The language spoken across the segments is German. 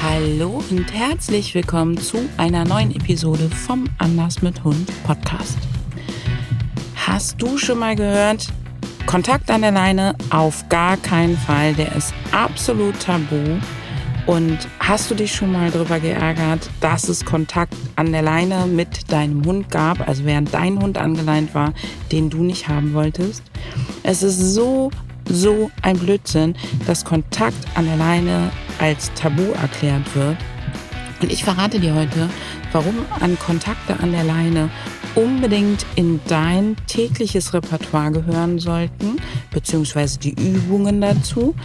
Hallo und herzlich willkommen zu einer neuen Episode vom Anders mit Hund Podcast. Hast du schon mal gehört? Kontakt an der Leine auf gar keinen Fall, der ist absolut tabu. Und hast du dich schon mal darüber geärgert, dass es Kontakt an der Leine mit deinem Hund gab, also während dein Hund angeleint war, den du nicht haben wolltest? Es ist so, so ein Blödsinn, dass Kontakt an der Leine als Tabu erklärt wird. Und ich verrate dir heute, warum an Kontakte an der Leine unbedingt in dein tägliches Repertoire gehören sollten, beziehungsweise die Übungen dazu,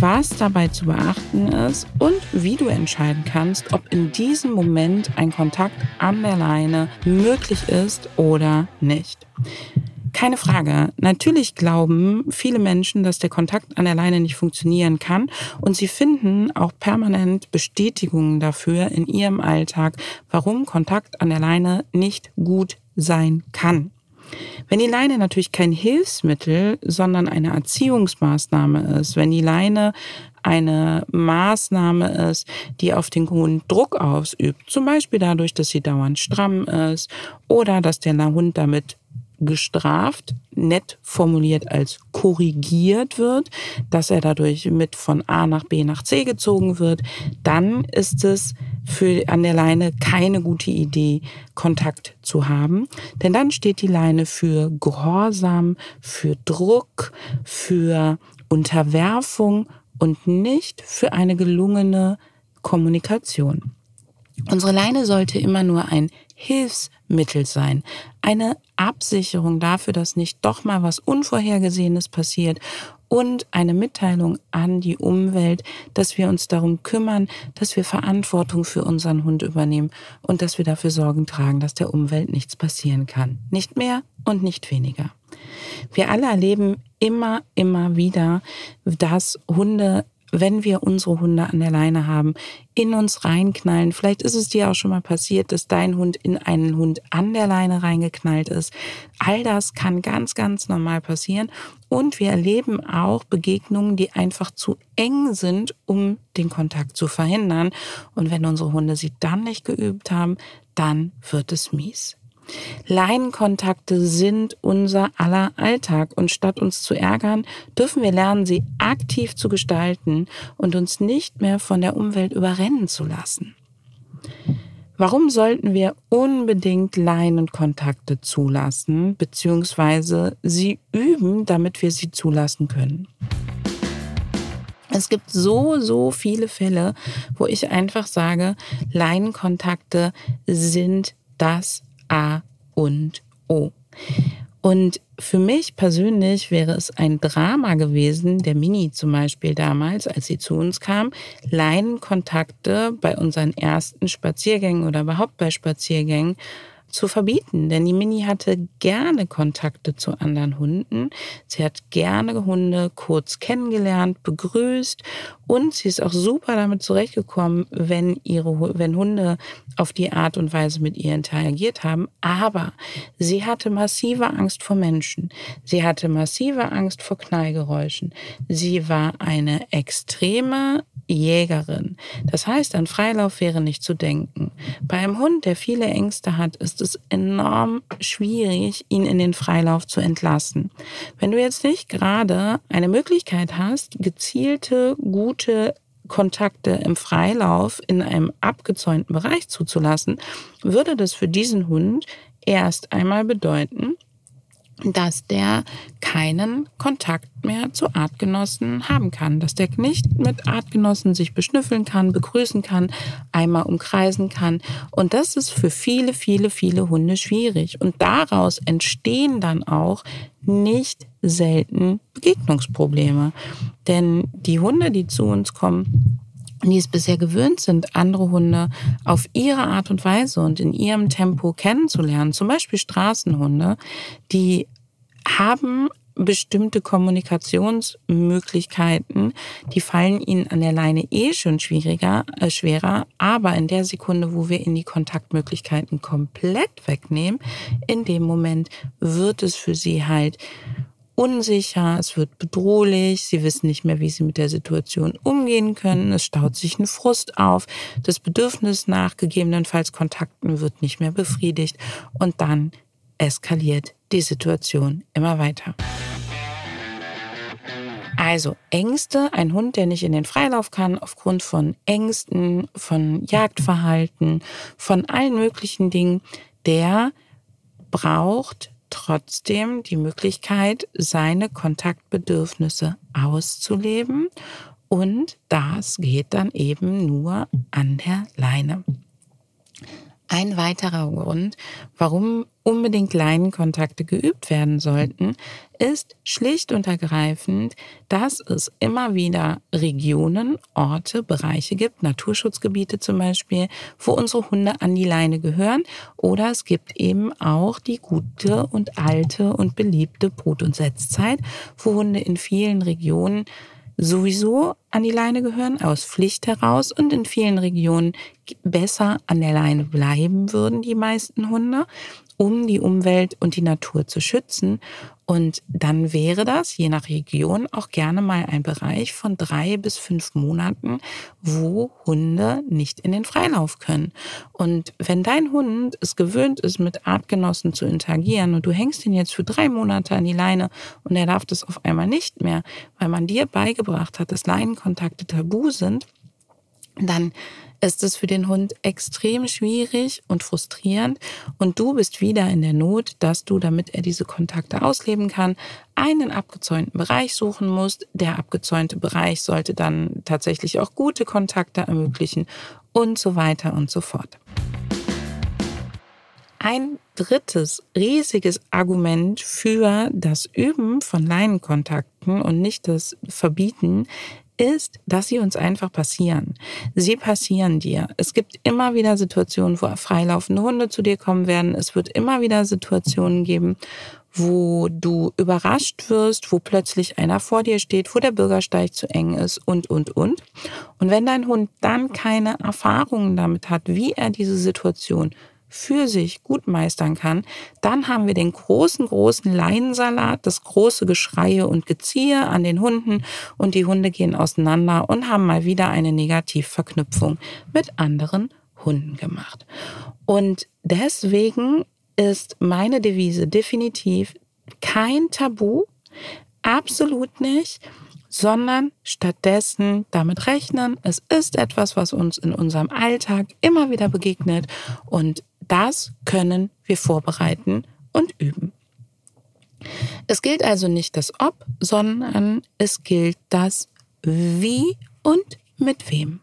was dabei zu beachten ist und wie du entscheiden kannst, ob in diesem Moment ein Kontakt an der Leine möglich ist oder nicht. Keine Frage. Natürlich glauben viele Menschen, dass der Kontakt an der Leine nicht funktionieren kann und sie finden auch permanent Bestätigungen dafür in ihrem Alltag, warum Kontakt an der Leine nicht gut sein kann. Wenn die Leine natürlich kein Hilfsmittel, sondern eine Erziehungsmaßnahme ist, wenn die Leine eine Maßnahme ist, die auf den Hund Druck ausübt, zum Beispiel dadurch, dass sie dauernd stramm ist oder dass der Hund damit gestraft, nett formuliert als korrigiert wird, dass er dadurch mit von A nach B nach C gezogen wird, dann ist es für an der Leine keine gute Idee, Kontakt zu haben. Denn dann steht die Leine für Gehorsam, für Druck, für Unterwerfung und nicht für eine gelungene Kommunikation. Unsere Leine sollte immer nur ein Hilfsmittel sein, eine Absicherung dafür, dass nicht doch mal was Unvorhergesehenes passiert und eine Mitteilung an die Umwelt, dass wir uns darum kümmern, dass wir Verantwortung für unseren Hund übernehmen und dass wir dafür Sorgen tragen, dass der Umwelt nichts passieren kann. Nicht mehr und nicht weniger. Wir alle erleben immer, immer wieder, dass Hunde wenn wir unsere Hunde an der Leine haben, in uns reinknallen. Vielleicht ist es dir auch schon mal passiert, dass dein Hund in einen Hund an der Leine reingeknallt ist. All das kann ganz, ganz normal passieren. Und wir erleben auch Begegnungen, die einfach zu eng sind, um den Kontakt zu verhindern. Und wenn unsere Hunde sie dann nicht geübt haben, dann wird es mies. Leinenkontakte sind unser aller Alltag und statt uns zu ärgern, dürfen wir lernen, sie aktiv zu gestalten und uns nicht mehr von der Umwelt überrennen zu lassen. Warum sollten wir unbedingt Leinenkontakte zulassen bzw. sie üben, damit wir sie zulassen können? Es gibt so, so viele Fälle, wo ich einfach sage, Leinenkontakte sind das A und O. Und für mich persönlich wäre es ein Drama gewesen, der Mini zum Beispiel damals, als sie zu uns kam, Leinenkontakte bei unseren ersten Spaziergängen oder überhaupt bei Spaziergängen zu verbieten. Denn die Mini hatte gerne Kontakte zu anderen Hunden. Sie hat gerne Hunde kurz kennengelernt, begrüßt und sie ist auch super damit zurechtgekommen, wenn ihre, wenn Hunde auf die Art und Weise mit ihr interagiert haben. Aber sie hatte massive Angst vor Menschen. Sie hatte massive Angst vor Knallgeräuschen. Sie war eine extreme Jägerin. Das heißt, an Freilauf wäre nicht zu denken. Bei einem Hund, der viele Ängste hat, ist es enorm schwierig, ihn in den Freilauf zu entlassen. Wenn du jetzt nicht gerade eine Möglichkeit hast, gezielte, gute Kontakte im Freilauf in einem abgezäunten Bereich zuzulassen, würde das für diesen Hund erst einmal bedeuten, dass der keinen Kontakt mehr zu Artgenossen haben kann, dass der nicht mit Artgenossen sich beschnüffeln kann, begrüßen kann, einmal umkreisen kann. Und das ist für viele, viele, viele Hunde schwierig. Und daraus entstehen dann auch nicht selten Begegnungsprobleme. Denn die Hunde, die zu uns kommen, die es bisher gewöhnt sind, andere Hunde auf ihre Art und Weise und in ihrem Tempo kennenzulernen, zum Beispiel Straßenhunde, die haben bestimmte Kommunikationsmöglichkeiten, die fallen ihnen an der Leine eh schon schwieriger, äh, schwerer, aber in der Sekunde, wo wir in die Kontaktmöglichkeiten komplett wegnehmen, in dem Moment wird es für sie halt unsicher, es wird bedrohlich, sie wissen nicht mehr, wie sie mit der Situation umgehen können, es staut sich ein Frust auf, das Bedürfnis nach gegebenenfalls Kontakten wird nicht mehr befriedigt und dann eskaliert die Situation immer weiter. Also Ängste, ein Hund, der nicht in den Freilauf kann, aufgrund von Ängsten, von Jagdverhalten, von allen möglichen Dingen, der braucht trotzdem die Möglichkeit, seine Kontaktbedürfnisse auszuleben. Und das geht dann eben nur an der Leine. Ein weiterer Grund, warum unbedingt Leinenkontakte geübt werden sollten, ist schlicht und ergreifend, dass es immer wieder Regionen, Orte, Bereiche gibt, Naturschutzgebiete zum Beispiel, wo unsere Hunde an die Leine gehören. Oder es gibt eben auch die gute und alte und beliebte Brut- und Setzzeit, wo Hunde in vielen Regionen sowieso an die Leine gehören, aus Pflicht heraus und in vielen Regionen besser an der Leine bleiben würden, die meisten Hunde, um die Umwelt und die Natur zu schützen. Und dann wäre das, je nach Region, auch gerne mal ein Bereich von drei bis fünf Monaten, wo Hunde nicht in den Freilauf können. Und wenn dein Hund es gewöhnt ist, mit Artgenossen zu interagieren und du hängst ihn jetzt für drei Monate an die Leine und er darf das auf einmal nicht mehr, weil man dir beigebracht hat, dass Leinenkontakte tabu sind, dann ist es für den Hund extrem schwierig und frustrierend und du bist wieder in der Not, dass du, damit er diese Kontakte ausleben kann, einen abgezäunten Bereich suchen musst. Der abgezäunte Bereich sollte dann tatsächlich auch gute Kontakte ermöglichen und so weiter und so fort. Ein drittes riesiges Argument für das Üben von Leinenkontakten und nicht das Verbieten ist, dass sie uns einfach passieren. Sie passieren dir. Es gibt immer wieder Situationen, wo freilaufende Hunde zu dir kommen werden. Es wird immer wieder Situationen geben, wo du überrascht wirst, wo plötzlich einer vor dir steht, wo der Bürgersteig zu eng ist und, und, und. Und wenn dein Hund dann keine Erfahrungen damit hat, wie er diese Situation für sich gut meistern kann, dann haben wir den großen, großen Leinensalat, das große Geschreie und Geziehe an den Hunden und die Hunde gehen auseinander und haben mal wieder eine Negativverknüpfung mit anderen Hunden gemacht. Und deswegen ist meine Devise definitiv kein Tabu, absolut nicht sondern stattdessen damit rechnen, es ist etwas, was uns in unserem Alltag immer wieder begegnet und das können wir vorbereiten und üben. Es gilt also nicht das Ob, sondern es gilt das Wie und mit wem.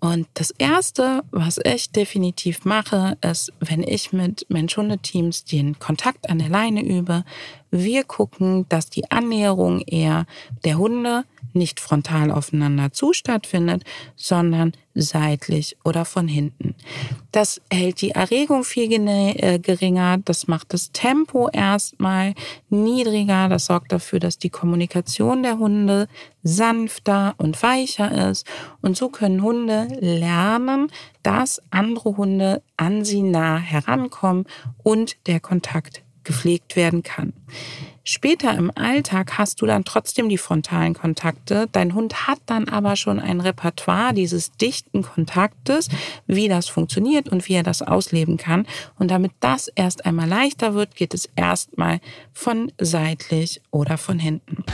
Und das Erste, was ich definitiv mache, ist, wenn ich mit Mensch-Hunde-Teams den Kontakt an der Leine übe, wir gucken, dass die Annäherung eher der Hunde nicht frontal aufeinander zu stattfindet, sondern seitlich oder von hinten. Das hält die Erregung viel äh, geringer, das macht das Tempo erstmal niedriger, das sorgt dafür, dass die Kommunikation der Hunde sanfter und weicher ist und so können Hunde lernen, dass andere Hunde an sie nah herankommen und der Kontakt gepflegt werden kann. Später im Alltag hast du dann trotzdem die frontalen Kontakte. Dein Hund hat dann aber schon ein Repertoire dieses dichten Kontaktes, wie das funktioniert und wie er das ausleben kann. Und damit das erst einmal leichter wird, geht es erstmal von seitlich oder von hinten.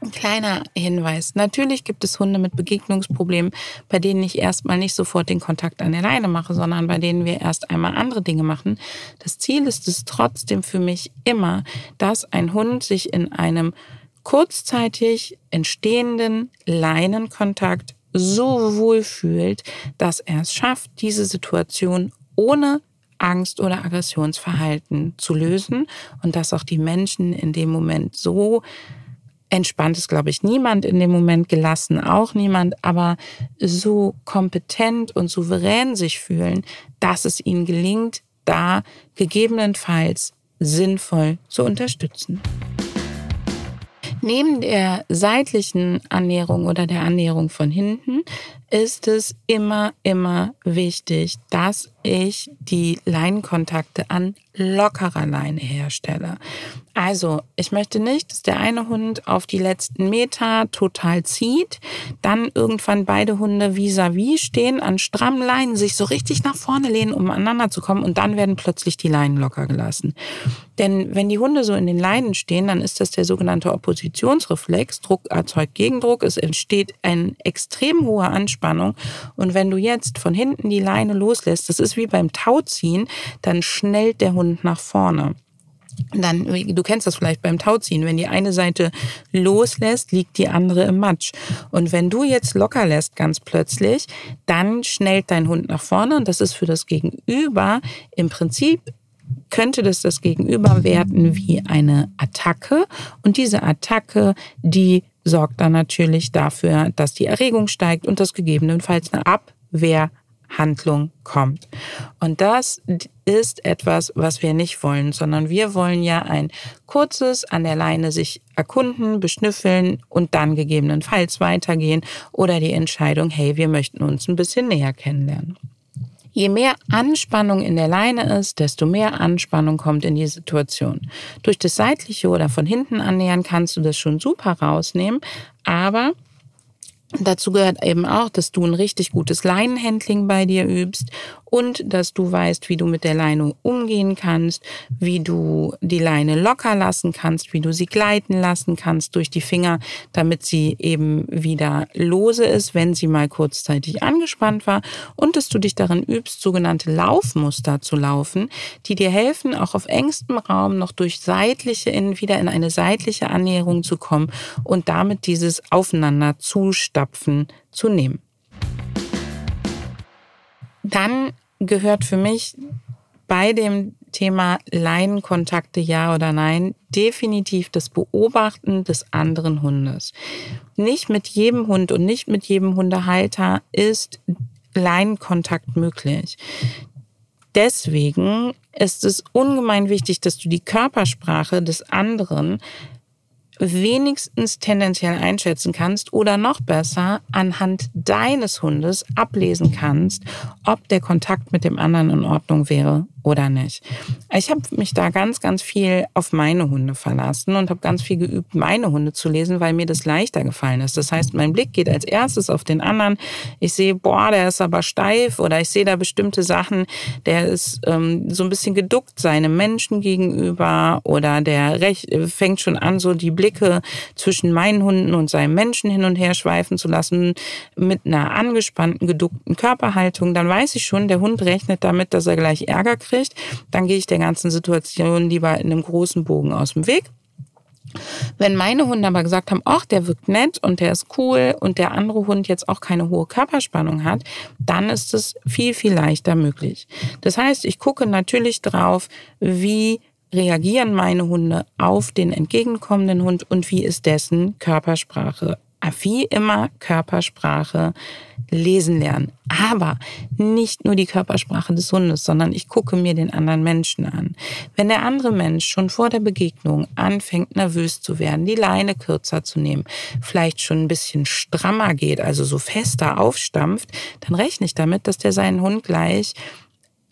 Ein kleiner Hinweis. Natürlich gibt es Hunde mit Begegnungsproblemen, bei denen ich erstmal nicht sofort den Kontakt an der Leine mache, sondern bei denen wir erst einmal andere Dinge machen. Das Ziel ist es trotzdem für mich immer, dass ein Hund sich in einem kurzzeitig entstehenden Leinenkontakt so wohl fühlt, dass er es schafft, diese Situation ohne Angst oder Aggressionsverhalten zu lösen und dass auch die Menschen in dem Moment so entspannt ist, glaube ich, niemand in dem Moment gelassen, auch niemand, aber so kompetent und souverän sich fühlen, dass es ihnen gelingt, da gegebenenfalls sinnvoll zu unterstützen. Neben der seitlichen Annäherung oder der Annäherung von hinten ist es immer, immer wichtig, dass ich die Leinenkontakte an lockerer Leine herstelle. Also, ich möchte nicht, dass der eine Hund auf die letzten Meter total zieht, dann irgendwann beide Hunde vis-à-vis -vis stehen, an strammen Leinen sich so richtig nach vorne lehnen, um aneinander zu kommen und dann werden plötzlich die Leinen locker gelassen. Denn wenn die Hunde so in den Leinen stehen, dann ist das der sogenannte Oppositionsreflex. Druck erzeugt Gegendruck. Es entsteht eine extrem hohe Anspannung. Und wenn du jetzt von hinten die Leine loslässt, das ist wie beim Tauziehen, dann schnellt der Hund nach vorne. Dann, du kennst das vielleicht beim Tauziehen, wenn die eine Seite loslässt, liegt die andere im Matsch. Und wenn du jetzt locker lässt ganz plötzlich, dann schnellt dein Hund nach vorne und das ist für das Gegenüber im Prinzip könnte das das Gegenüber werten wie eine Attacke. Und diese Attacke, die sorgt dann natürlich dafür, dass die Erregung steigt und dass gegebenenfalls eine Abwehrhandlung kommt. Und das ist etwas, was wir nicht wollen, sondern wir wollen ja ein kurzes an der Leine sich erkunden, beschnüffeln und dann gegebenenfalls weitergehen oder die Entscheidung, hey, wir möchten uns ein bisschen näher kennenlernen. Je mehr Anspannung in der Leine ist, desto mehr Anspannung kommt in die Situation. Durch das seitliche oder von hinten annähern kannst du das schon super rausnehmen, aber Dazu gehört eben auch, dass du ein richtig gutes Leinenhandling bei dir übst und dass du weißt, wie du mit der Leine umgehen kannst, wie du die Leine locker lassen kannst, wie du sie gleiten lassen kannst durch die Finger, damit sie eben wieder lose ist, wenn sie mal kurzzeitig angespannt war und dass du dich darin übst, sogenannte Laufmuster zu laufen, die dir helfen, auch auf engstem Raum noch durch seitliche in, wieder in eine seitliche Annäherung zu kommen und damit dieses Aufeinander zustapfen zu nehmen. Dann gehört für mich bei dem Thema Leinenkontakte ja oder nein definitiv das Beobachten des anderen Hundes. Nicht mit jedem Hund und nicht mit jedem Hundehalter ist Leinenkontakt möglich. Deswegen ist es ungemein wichtig, dass du die Körpersprache des anderen wenigstens tendenziell einschätzen kannst oder noch besser anhand deines Hundes ablesen kannst, ob der Kontakt mit dem anderen in Ordnung wäre oder nicht. Ich habe mich da ganz, ganz viel auf meine Hunde verlassen und habe ganz viel geübt, meine Hunde zu lesen, weil mir das leichter gefallen ist. Das heißt, mein Blick geht als erstes auf den anderen. Ich sehe, boah, der ist aber steif oder ich sehe da bestimmte Sachen, der ist ähm, so ein bisschen geduckt seinem Menschen gegenüber oder der recht, fängt schon an, so die Blicke zwischen meinen Hunden und seinem Menschen hin und her schweifen zu lassen mit einer angespannten, geduckten Körperhaltung. Dann weiß ich schon, der Hund rechnet damit, dass er gleich Ärger kriegt kriegt, dann gehe ich der ganzen Situation lieber in einem großen Bogen aus dem Weg. Wenn meine Hunde aber gesagt haben, ach, der wirkt nett und der ist cool und der andere Hund jetzt auch keine hohe Körperspannung hat, dann ist es viel, viel leichter möglich. Das heißt, ich gucke natürlich drauf, wie reagieren meine Hunde auf den entgegenkommenden Hund und wie ist dessen Körpersprache wie immer Körpersprache lesen lernen. Aber nicht nur die Körpersprache des Hundes, sondern ich gucke mir den anderen Menschen an. Wenn der andere Mensch schon vor der Begegnung anfängt, nervös zu werden, die Leine kürzer zu nehmen, vielleicht schon ein bisschen strammer geht, also so fester aufstampft, dann rechne ich damit, dass der seinen Hund gleich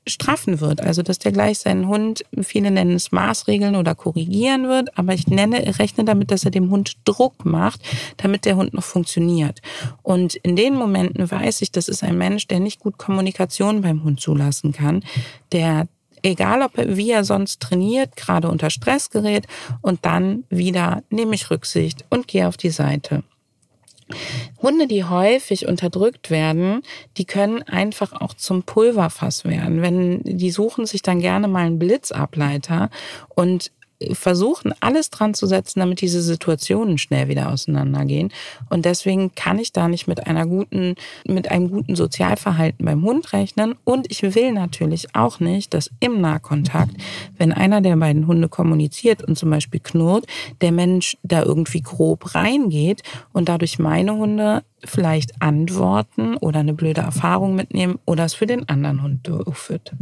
straffen wird. Also, dass der gleich seinen Hund, viele nennen es Maßregeln oder korrigieren wird, aber ich nenne, rechne damit, dass er dem Hund Druck macht, damit der Hund noch funktioniert. Und in den Momenten weiß ich, das ist ein Mensch, der nicht gut Kommunikation beim Hund zulassen kann, der egal ob er, wie er sonst trainiert, gerade unter Stress gerät und dann wieder nehme ich Rücksicht und gehe auf die Seite. Hunde, die häufig unterdrückt werden, die können einfach auch zum Pulverfass werden. Wenn die suchen sich dann gerne mal einen Blitzableiter und versuchen, alles dran zu setzen, damit diese Situationen schnell wieder auseinandergehen. Und deswegen kann ich da nicht mit einer guten, mit einem guten Sozialverhalten beim Hund rechnen. Und ich will natürlich auch nicht, dass im Nahkontakt, wenn einer der beiden Hunde kommuniziert und zum Beispiel knurrt, der Mensch da irgendwie grob reingeht und dadurch meine Hunde vielleicht antworten oder eine blöde Erfahrung mitnehmen oder es für den anderen Hund durchführt.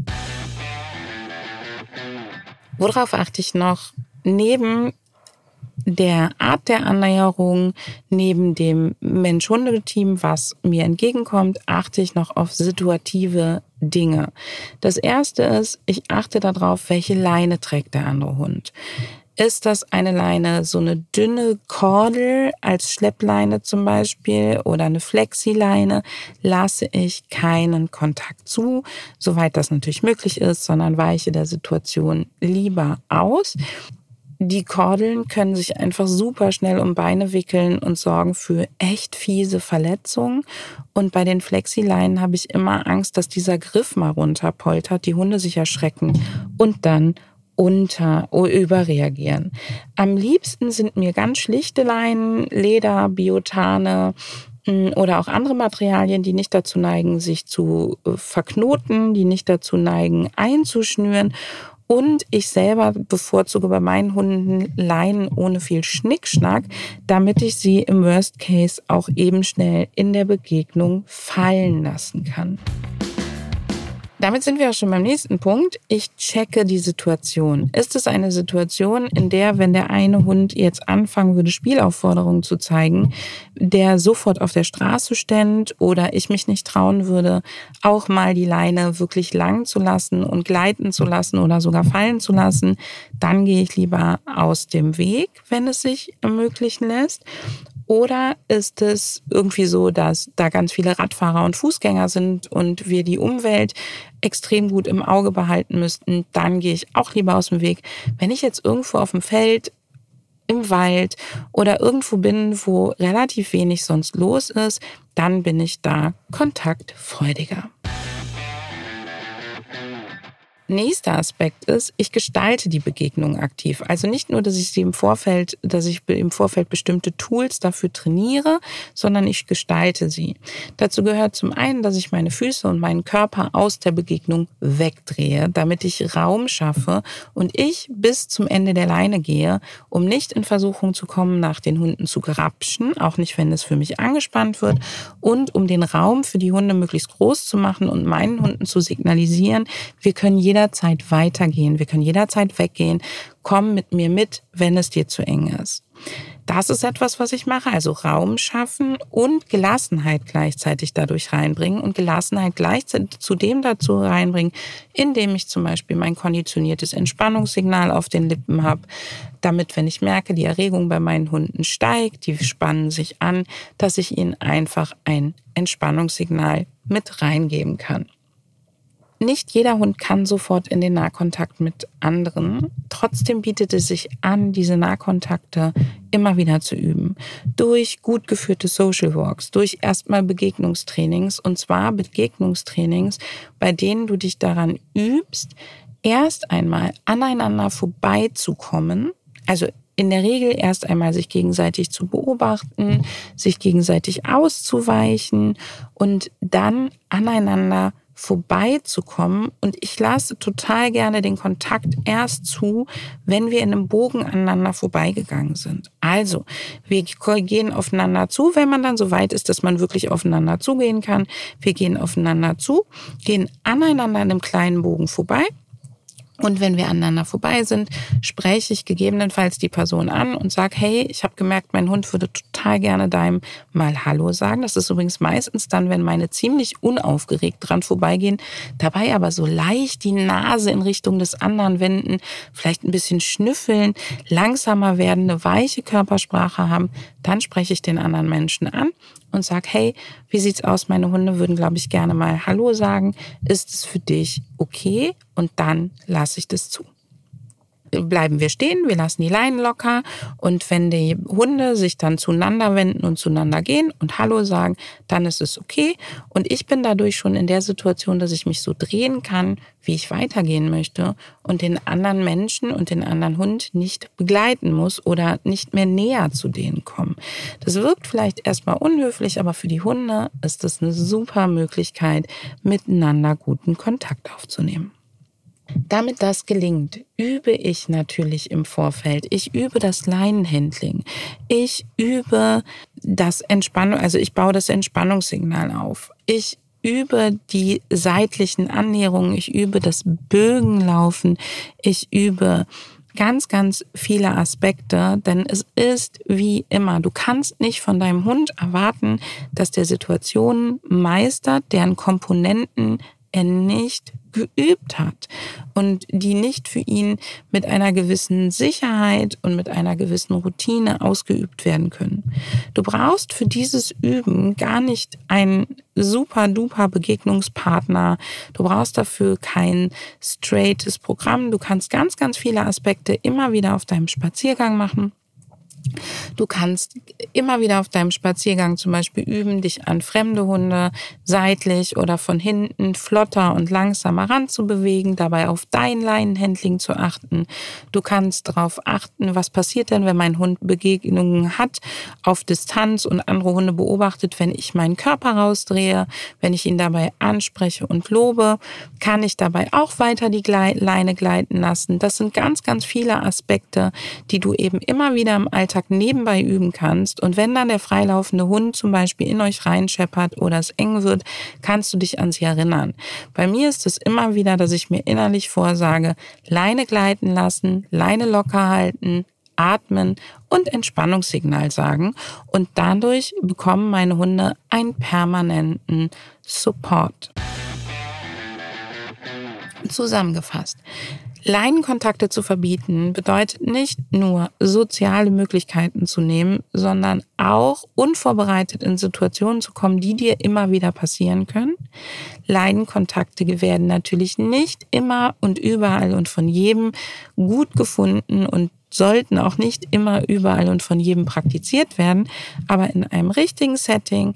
Worauf achte ich noch? Neben der Art der Annäherung neben dem Mensch-Hunde-Team, was mir entgegenkommt, achte ich noch auf situative Dinge. Das erste ist, ich achte darauf, welche Leine trägt der andere Hund. Ist das eine Leine, so eine dünne Kordel als Schleppleine zum Beispiel oder eine Flexileine, lasse ich keinen Kontakt zu, soweit das natürlich möglich ist, sondern weiche der Situation lieber aus. Die Kordeln können sich einfach super schnell um Beine wickeln und sorgen für echt fiese Verletzungen. Und bei den Flexileinen habe ich immer Angst, dass dieser Griff mal runterpoltert, die Hunde sich erschrecken und dann unter überreagieren. Am liebsten sind mir ganz schlichte Leinen, Leder, Biotane mm, oder auch andere Materialien, die nicht dazu neigen, sich zu äh, verknoten, die nicht dazu neigen, einzuschnüren und ich selber bevorzuge bei meinen Hunden Leinen ohne viel Schnickschnack, damit ich sie im Worst Case auch eben schnell in der Begegnung fallen lassen kann. Damit sind wir auch schon beim nächsten Punkt. Ich checke die Situation. Ist es eine Situation, in der, wenn der eine Hund jetzt anfangen würde, Spielaufforderungen zu zeigen, der sofort auf der Straße ständ oder ich mich nicht trauen würde, auch mal die Leine wirklich lang zu lassen und gleiten zu lassen oder sogar fallen zu lassen, dann gehe ich lieber aus dem Weg, wenn es sich ermöglichen lässt. Oder ist es irgendwie so, dass da ganz viele Radfahrer und Fußgänger sind und wir die Umwelt extrem gut im Auge behalten müssten? Dann gehe ich auch lieber aus dem Weg. Wenn ich jetzt irgendwo auf dem Feld im Wald oder irgendwo bin, wo relativ wenig sonst los ist, dann bin ich da kontaktfreudiger. Nächster Aspekt ist, ich gestalte die Begegnung aktiv. Also nicht nur, dass ich sie im Vorfeld, dass ich im Vorfeld bestimmte Tools dafür trainiere, sondern ich gestalte sie. Dazu gehört zum einen, dass ich meine Füße und meinen Körper aus der Begegnung wegdrehe, damit ich Raum schaffe und ich bis zum Ende der Leine gehe, um nicht in Versuchung zu kommen, nach den Hunden zu grapschen, auch nicht, wenn es für mich angespannt wird und um den Raum für die Hunde möglichst groß zu machen und meinen Hunden zu signalisieren, wir können jederzeit weitergehen, wir können jederzeit weggehen. Komm mit mir mit, wenn es dir zu eng ist. Das ist etwas, was ich mache, also Raum schaffen und Gelassenheit gleichzeitig dadurch reinbringen und Gelassenheit gleichzeitig zudem dazu reinbringen, indem ich zum Beispiel mein konditioniertes Entspannungssignal auf den Lippen habe, damit, wenn ich merke, die Erregung bei meinen Hunden steigt, die spannen sich an, dass ich ihnen einfach ein Entspannungssignal mit reingeben kann. Nicht jeder Hund kann sofort in den Nahkontakt mit anderen. Trotzdem bietet es sich an, diese Nahkontakte immer wieder zu üben. Durch gut geführte Social Walks, durch erstmal Begegnungstrainings und zwar Begegnungstrainings, bei denen du dich daran übst, erst einmal aneinander vorbeizukommen. Also in der Regel erst einmal sich gegenseitig zu beobachten, sich gegenseitig auszuweichen und dann aneinander vorbeizukommen. Und ich lasse total gerne den Kontakt erst zu, wenn wir in einem Bogen aneinander vorbeigegangen sind. Also, wir gehen aufeinander zu, wenn man dann so weit ist, dass man wirklich aufeinander zugehen kann. Wir gehen aufeinander zu, gehen aneinander in einem kleinen Bogen vorbei und wenn wir aneinander vorbei sind, spreche ich gegebenenfalls die Person an und sage, hey, ich habe gemerkt, mein Hund würde total gerne deinem mal Hallo sagen. Das ist übrigens meistens dann, wenn meine ziemlich unaufgeregt dran vorbeigehen, dabei aber so leicht die Nase in Richtung des anderen wenden, vielleicht ein bisschen schnüffeln, langsamer werden, eine weiche Körpersprache haben, dann spreche ich den anderen Menschen an und sag, hey, wie sieht's aus? Meine Hunde würden, glaube ich, gerne mal Hallo sagen. Ist es für dich okay? Und dann lasse ich das zu bleiben wir stehen, wir lassen die Leinen locker und wenn die Hunde sich dann zueinander wenden und zueinander gehen und Hallo sagen, dann ist es okay und ich bin dadurch schon in der Situation, dass ich mich so drehen kann, wie ich weitergehen möchte und den anderen Menschen und den anderen Hund nicht begleiten muss oder nicht mehr näher zu denen kommen. Das wirkt vielleicht erstmal unhöflich, aber für die Hunde ist das eine super Möglichkeit, miteinander guten Kontakt aufzunehmen. Damit das gelingt, übe ich natürlich im Vorfeld. Ich übe das Leinenhandling. Ich übe das Entspannung, also ich baue das Entspannungssignal auf. Ich übe die seitlichen Annäherungen. Ich übe das Bögenlaufen. Ich übe ganz, ganz viele Aspekte, denn es ist wie immer, du kannst nicht von deinem Hund erwarten, dass der Situationen meistert, deren Komponenten er nicht geübt hat und die nicht für ihn mit einer gewissen Sicherheit und mit einer gewissen Routine ausgeübt werden können. Du brauchst für dieses Üben gar nicht einen super duper Begegnungspartner. Du brauchst dafür kein straightes Programm. Du kannst ganz, ganz viele Aspekte immer wieder auf deinem Spaziergang machen. Du kannst immer wieder auf deinem Spaziergang zum Beispiel üben, dich an fremde Hunde seitlich oder von hinten flotter und langsamer ranzubewegen, dabei auf dein Leinenhandling zu achten. Du kannst darauf achten, was passiert denn, wenn mein Hund Begegnungen hat auf Distanz und andere Hunde beobachtet, wenn ich meinen Körper rausdrehe, wenn ich ihn dabei anspreche und lobe, kann ich dabei auch weiter die Leine gleiten lassen. Das sind ganz, ganz viele Aspekte, die du eben immer wieder im Alltag Alltag nebenbei üben kannst. Und wenn dann der freilaufende Hund zum Beispiel in euch reinscheppert oder es eng wird, kannst du dich an sie erinnern. Bei mir ist es immer wieder, dass ich mir innerlich vorsage, Leine gleiten lassen, Leine locker halten, atmen und Entspannungssignal sagen. Und dadurch bekommen meine Hunde einen permanenten Support. Zusammengefasst. Leinenkontakte zu verbieten bedeutet nicht nur soziale Möglichkeiten zu nehmen, sondern auch unvorbereitet in Situationen zu kommen, die dir immer wieder passieren können. Leinenkontakte werden natürlich nicht immer und überall und von jedem gut gefunden und sollten auch nicht immer überall und von jedem praktiziert werden, aber in einem richtigen Setting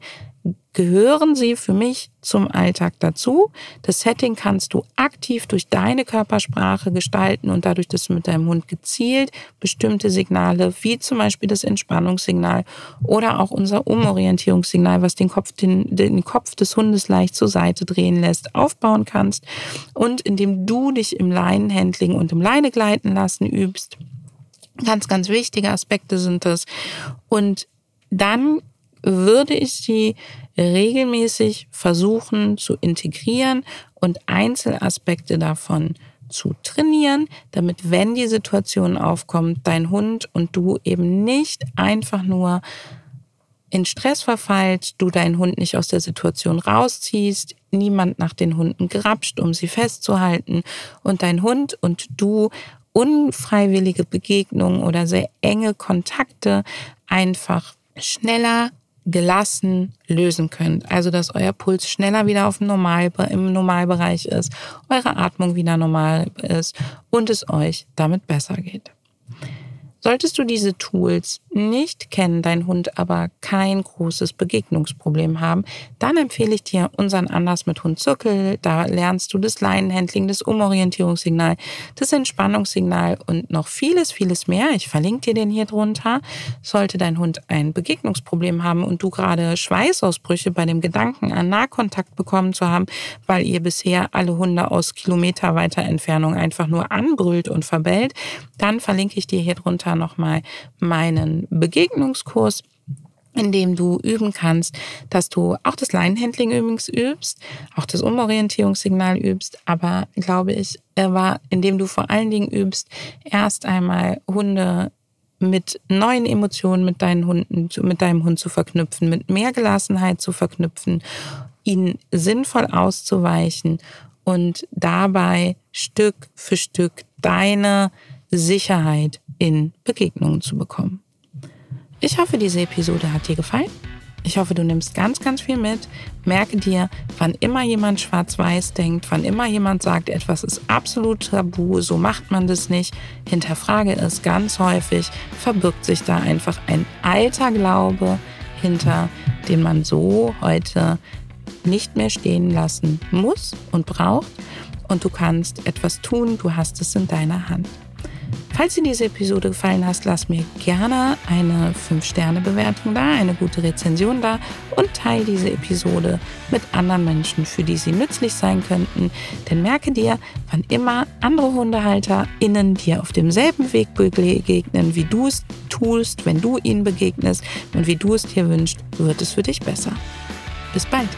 gehören sie für mich zum Alltag dazu. Das Setting kannst du aktiv durch deine Körpersprache gestalten und dadurch, dass du mit deinem Hund gezielt bestimmte Signale, wie zum Beispiel das Entspannungssignal oder auch unser Umorientierungssignal, was den Kopf, den, den Kopf des Hundes leicht zur Seite drehen lässt, aufbauen kannst. Und indem du dich im Leinenhandling und im Leine gleiten lassen übst, ganz, ganz wichtige Aspekte sind das. Und dann würde ich sie regelmäßig versuchen zu integrieren und Einzelaspekte davon zu trainieren, damit, wenn die Situation aufkommt, dein Hund und du eben nicht einfach nur in Stress verfallt, du deinen Hund nicht aus der Situation rausziehst, niemand nach den Hunden grapscht, um sie festzuhalten und dein Hund und du unfreiwillige Begegnungen oder sehr enge Kontakte einfach schneller gelassen lösen könnt. Also, dass euer Puls schneller wieder auf dem Normal, im Normalbereich ist, eure Atmung wieder normal ist und es euch damit besser geht. Solltest du diese Tools nicht kennen, dein Hund aber kein großes Begegnungsproblem haben, dann empfehle ich dir unseren Anders mit Hund Zirkel. Da lernst du das Leinenhandling, das Umorientierungssignal, das Entspannungssignal und noch vieles, vieles mehr. Ich verlinke dir den hier drunter. Sollte dein Hund ein Begegnungsproblem haben und du gerade Schweißausbrüche bei dem Gedanken an Nahkontakt bekommen zu haben, weil ihr bisher alle Hunde aus kilometerweiter Entfernung einfach nur anbrüllt und verbellt, dann verlinke ich dir hier drunter nochmal meinen Begegnungskurs in dem du üben kannst, dass du auch das Leinenhandling übrigens übst, auch das Umorientierungssignal übst, aber glaube ich, er war, indem du vor allen Dingen übst, erst einmal Hunde mit neuen Emotionen mit deinen Hunden, mit deinem Hund zu verknüpfen, mit mehr Gelassenheit zu verknüpfen, ihn sinnvoll auszuweichen und dabei Stück für Stück deine Sicherheit in Begegnungen zu bekommen. Ich hoffe, diese Episode hat dir gefallen. Ich hoffe, du nimmst ganz, ganz viel mit. Merke dir, wann immer jemand schwarz-weiß denkt, wann immer jemand sagt, etwas ist absolut tabu, so macht man das nicht, hinterfrage es ganz häufig, verbirgt sich da einfach ein alter Glaube hinter, den man so heute nicht mehr stehen lassen muss und braucht. Und du kannst etwas tun, du hast es in deiner Hand. Falls dir diese Episode gefallen hat, lass mir gerne eine 5-Sterne-Bewertung da, eine gute Rezension da und teile diese Episode mit anderen Menschen, für die sie nützlich sein könnten. Denn merke dir, wann immer andere HundehalterInnen dir auf demselben Weg begegnen, wie du es tust, wenn du ihnen begegnest und wie du es dir wünschst, wird es für dich besser. Bis bald!